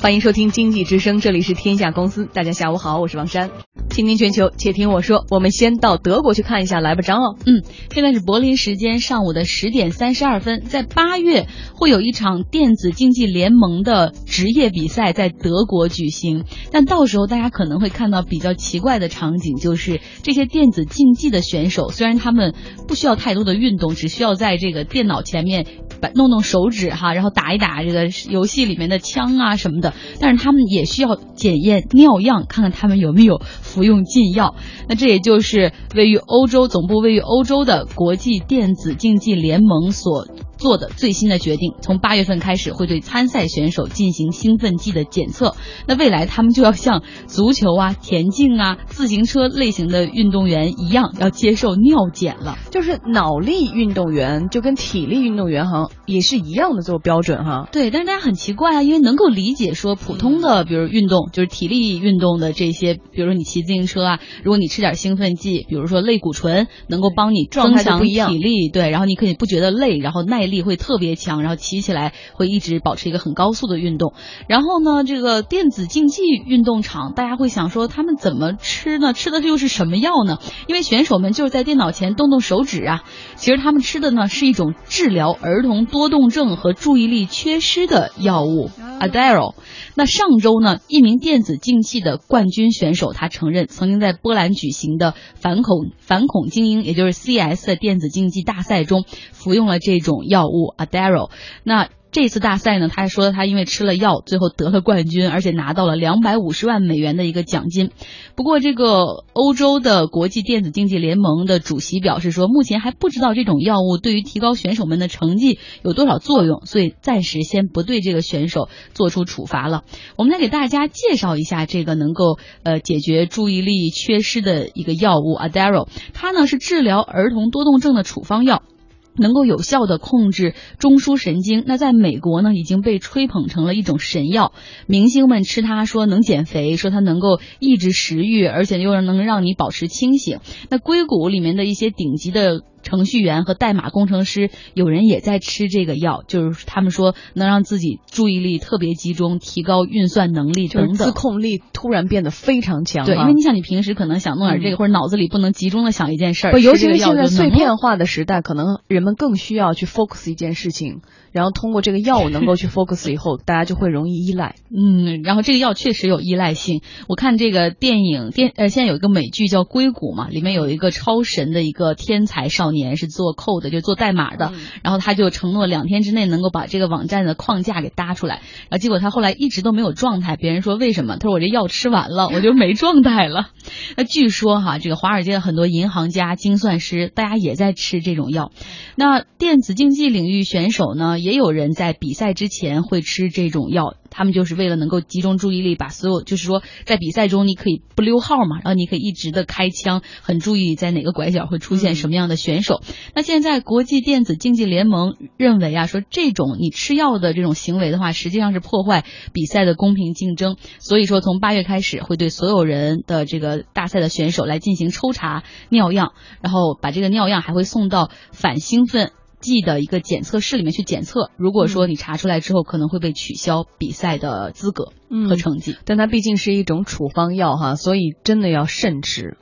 欢迎收听经济之声，这里是天下公司。大家下午好，我是王珊。倾听全球，且听我说。我们先到德国去看一下，来不，张哦。嗯，现在是柏林时间上午的十点三十二分，在八月会有一场电子竞技联盟的职业比赛在德国举行。但到时候大家可能会看到比较奇怪的场景，就是这些电子竞技的选手，虽然他们不需要太多的运动，只需要在这个电脑前面把弄弄手指哈，然后打一打这个游戏里面的枪啊什么的。但是他们也需要检验尿样，看看他们有没有服用禁药。那这也就是位于欧洲总部位于欧洲的国际电子竞技联盟所。做的最新的决定，从八月份开始会对参赛选手进行兴奋剂的检测。那未来他们就要像足球啊、田径啊、自行车类型的运动员一样，要接受尿检了。就是脑力运动员就跟体力运动员哈也是一样的这个标准哈。对，但是大家很奇怪啊，因为能够理解说普通的比如运动就是体力运动的这些，比如说你骑自行车啊，如果你吃点兴奋剂，比如说类固醇，能够帮你增强体力，对，然后你可以不觉得累，然后耐。力会特别强，然后骑起来会一直保持一个很高速的运动。然后呢，这个电子竞技运动场，大家会想说他们怎么吃呢？吃的又是什么药呢？因为选手们就是在电脑前动动手指啊。其实他们吃的呢是一种治疗儿童多动症和注意力缺失的药物 Adero，。那上周呢，一名电子竞技的冠军选手，他承认曾经在波兰举行的反恐反恐精英，也就是 CS 的电子竞技大赛中服用了这种药物 Adero。那。这次大赛呢，他还说他因为吃了药，最后得了冠军，而且拿到了两百五十万美元的一个奖金。不过，这个欧洲的国际电子竞技联盟的主席表示说，目前还不知道这种药物对于提高选手们的成绩有多少作用，所以暂时先不对这个选手做出处罚了。我们来给大家介绍一下这个能够呃解决注意力缺失的一个药物 addera 它呢是治疗儿童多动症的处方药。能够有效的控制中枢神经，那在美国呢已经被吹捧成了一种神药，明星们吃它说能减肥，说它能够抑制食欲，而且又能让你保持清醒。那硅谷里面的一些顶级的。程序员和代码工程师，有人也在吃这个药，就是他们说能让自己注意力特别集中，提高运算能力等等，自控力突然变得非常强。对，因为你想，你平时可能想弄点这个，或者脑子里不能集中的想一件事儿，尤其是现在碎片化的时代，可能人们更需要去 focus 一件事情。然后通过这个药物能够去 focus 以后，大家就会容易依赖。嗯，然后这个药确实有依赖性。我看这个电影电呃，现在有一个美剧叫《硅谷》嘛，里面有一个超神的一个天才少年是做 code 就做代码的，然后他就承诺两天之内能够把这个网站的框架给搭出来，然后结果他后来一直都没有状态。别人说为什么？他说我这药吃完了，我就没状态了。那据说哈，这个华尔街的很多银行家、精算师，大家也在吃这种药。那电子竞技领域选手呢？也有人在比赛之前会吃这种药，他们就是为了能够集中注意力，把所有就是说在比赛中你可以不溜号嘛，然后你可以一直的开枪，很注意在哪个拐角会出现什么样的选手。那现在国际电子竞技联盟认为啊，说这种你吃药的这种行为的话，实际上是破坏比赛的公平竞争，所以说从八月开始会对所有人的这个大赛的选手来进行抽查尿样，然后把这个尿样还会送到反兴奋。剂的一个检测室里面去检测，如果说你查出来之后，可能会被取消比赛的资格和成绩。但它毕竟是一种处方药哈，所以真的要慎吃。